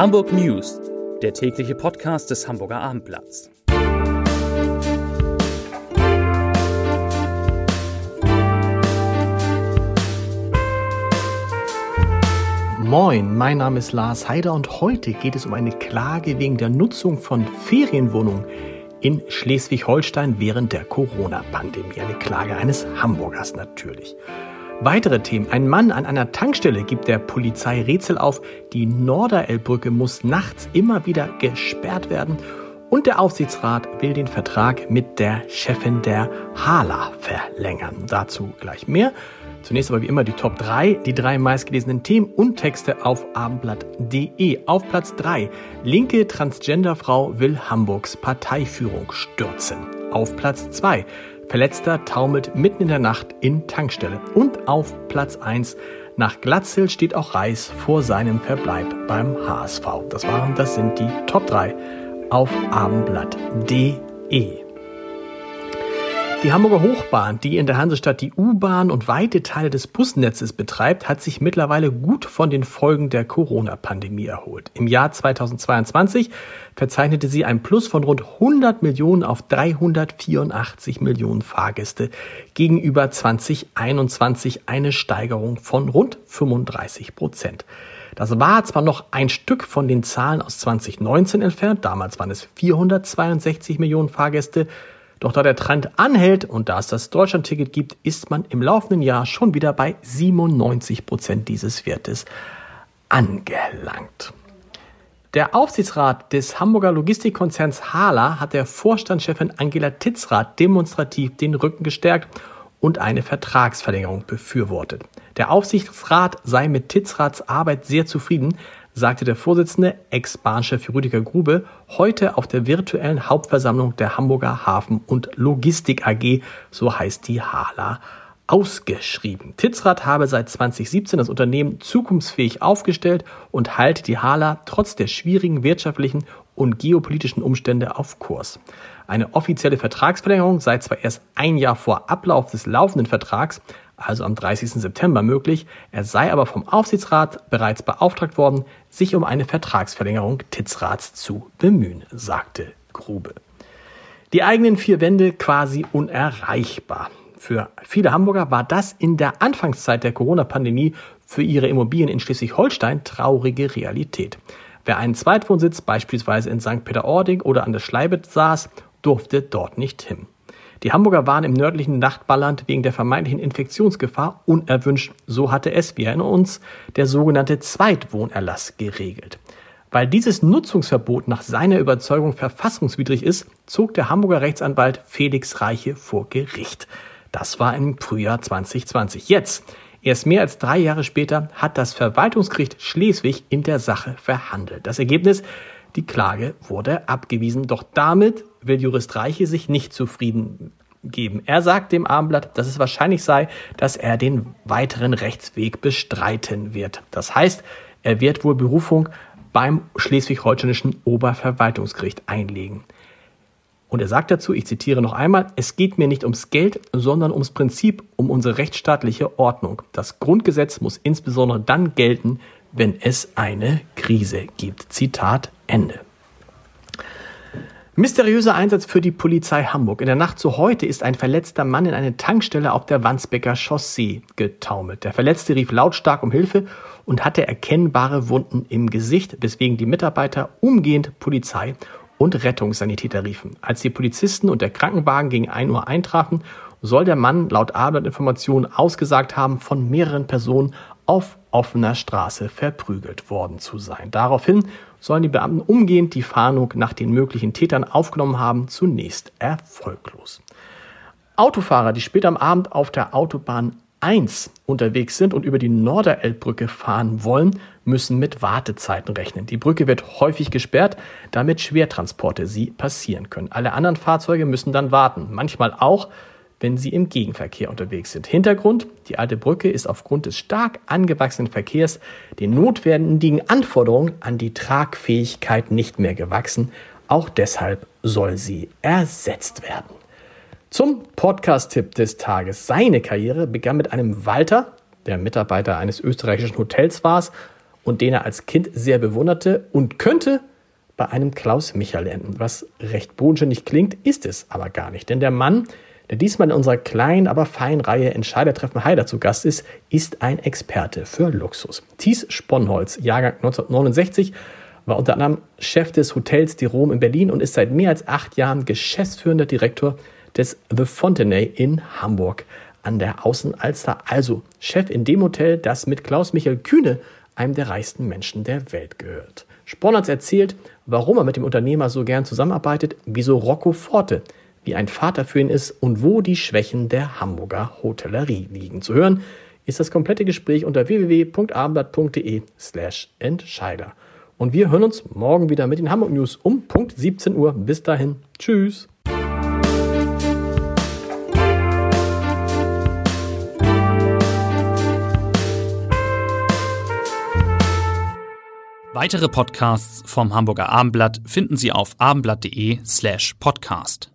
Hamburg News, der tägliche Podcast des Hamburger Abendblatts. Moin, mein Name ist Lars Heider und heute geht es um eine Klage wegen der Nutzung von Ferienwohnungen in Schleswig-Holstein während der Corona-Pandemie. Eine Klage eines Hamburgers natürlich. Weitere Themen. Ein Mann an einer Tankstelle gibt der Polizei Rätsel auf. Die Norderelbbrücke muss nachts immer wieder gesperrt werden. Und der Aufsichtsrat will den Vertrag mit der Chefin der Hala verlängern. Dazu gleich mehr. Zunächst aber wie immer die Top 3, die drei meistgelesenen Themen und Texte auf abendblatt.de. Auf Platz 3, linke Transgenderfrau will Hamburgs Parteiführung stürzen. Auf Platz 2, Verletzter taumelt mitten in der Nacht in Tankstelle. Und auf Platz 1 nach Glatzel steht auch Reis vor seinem Verbleib beim HSV. Das waren, das sind die Top 3 auf abendblatt.de. Die Hamburger Hochbahn, die in der Hansestadt die U-Bahn und weite Teile des Busnetzes betreibt, hat sich mittlerweile gut von den Folgen der Corona-Pandemie erholt. Im Jahr 2022 verzeichnete sie ein Plus von rund 100 Millionen auf 384 Millionen Fahrgäste gegenüber 2021 eine Steigerung von rund 35 Prozent. Das war zwar noch ein Stück von den Zahlen aus 2019 entfernt, damals waren es 462 Millionen Fahrgäste, doch da der Trend anhält und da es das Deutschlandticket gibt, ist man im laufenden Jahr schon wieder bei 97 Prozent dieses Wertes angelangt. Der Aufsichtsrat des Hamburger Logistikkonzerns Hala hat der Vorstandschefin Angela Titzrath demonstrativ den Rücken gestärkt und eine Vertragsverlängerung befürwortet. Der Aufsichtsrat sei mit Titzraths Arbeit sehr zufrieden, sagte der Vorsitzende, Ex-Bahnchef Rüdiger Grube, heute auf der virtuellen Hauptversammlung der Hamburger Hafen- und Logistik AG, so heißt die HALA, ausgeschrieben. Titzrath habe seit 2017 das Unternehmen zukunftsfähig aufgestellt und halte die HALA trotz der schwierigen wirtschaftlichen und geopolitischen Umstände auf Kurs. Eine offizielle Vertragsverlängerung sei zwar erst ein Jahr vor Ablauf des laufenden Vertrags, also am 30. September möglich. Er sei aber vom Aufsichtsrat bereits beauftragt worden, sich um eine Vertragsverlängerung Titzrats zu bemühen, sagte Grube. Die eigenen vier Wände quasi unerreichbar. Für viele Hamburger war das in der Anfangszeit der Corona-Pandemie für ihre Immobilien in Schleswig-Holstein traurige Realität. Wer einen Zweitwohnsitz beispielsweise in St. Peter-Ording oder an der Schleibe saß, durfte dort nicht hin. Die Hamburger waren im nördlichen Nachtballand wegen der vermeintlichen Infektionsgefahr unerwünscht. So hatte es, wir erinnern uns, der sogenannte Zweitwohnerlass geregelt. Weil dieses Nutzungsverbot nach seiner Überzeugung verfassungswidrig ist, zog der Hamburger Rechtsanwalt Felix Reiche vor Gericht. Das war im Frühjahr 2020. Jetzt, erst mehr als drei Jahre später, hat das Verwaltungsgericht Schleswig in der Sache verhandelt. Das Ergebnis, die Klage wurde abgewiesen. Doch damit will Jurist Reiche sich nicht zufrieden geben. Er sagt dem Abendblatt, dass es wahrscheinlich sei, dass er den weiteren Rechtsweg bestreiten wird. Das heißt, er wird wohl Berufung beim schleswig-holsteinischen Oberverwaltungsgericht einlegen. Und er sagt dazu, ich zitiere noch einmal, es geht mir nicht ums Geld, sondern ums Prinzip, um unsere rechtsstaatliche Ordnung. Das Grundgesetz muss insbesondere dann gelten, wenn es eine Krise gibt. Zitat Ende. Mysteriöser Einsatz für die Polizei Hamburg. In der Nacht zu heute ist ein verletzter Mann in eine Tankstelle auf der Wandsbecker Chaussee getaumelt. Der Verletzte rief lautstark um Hilfe und hatte erkennbare Wunden im Gesicht, weswegen die Mitarbeiter umgehend Polizei und Rettungssanitäter riefen. Als die Polizisten und der Krankenwagen gegen 1 Uhr eintrafen, soll der Mann laut Abendinformationen ausgesagt haben, von mehreren Personen auf offener Straße verprügelt worden zu sein. Daraufhin sollen die Beamten umgehend die Fahndung nach den möglichen Tätern aufgenommen haben, zunächst erfolglos. Autofahrer, die später am Abend auf der Autobahn 1 unterwegs sind und über die Norderelbbrücke fahren wollen, müssen mit Wartezeiten rechnen. Die Brücke wird häufig gesperrt, damit Schwertransporte sie passieren können. Alle anderen Fahrzeuge müssen dann warten, manchmal auch, wenn sie im Gegenverkehr unterwegs sind. Hintergrund, die alte Brücke ist aufgrund des stark angewachsenen Verkehrs den notwendigen Anforderungen an die Tragfähigkeit nicht mehr gewachsen. Auch deshalb soll sie ersetzt werden. Zum Podcast-Tipp des Tages. Seine Karriere begann mit einem Walter, der Mitarbeiter eines österreichischen Hotels war, und den er als Kind sehr bewunderte und könnte bei einem Klaus Michael enden. Was recht bodenständig klingt, ist es aber gar nicht. Denn der Mann, der diesmal in unserer kleinen, aber feinen Reihe Entscheidertreffen Heider zu Gast ist, ist ein Experte für Luxus. Thies Sponholz, Jahrgang 1969, war unter anderem Chef des Hotels Die Rom in Berlin und ist seit mehr als acht Jahren geschäftsführender Direktor des The Fontenay in Hamburg an der Außenalster. Also Chef in dem Hotel, das mit Klaus Michael Kühne, einem der reichsten Menschen der Welt, gehört. Spornatz erzählt, warum er mit dem Unternehmer so gern zusammenarbeitet, wieso Rocco Forte wie ein Vater für ihn ist und wo die Schwächen der Hamburger Hotellerie liegen. Zu hören ist das komplette Gespräch unter www.abendblatt.de slash Entscheider. Und wir hören uns morgen wieder mit den Hamburg News um Punkt 17 Uhr. Bis dahin. Tschüss. Weitere Podcasts vom Hamburger Abendblatt finden Sie auf abendblatt.de slash podcast.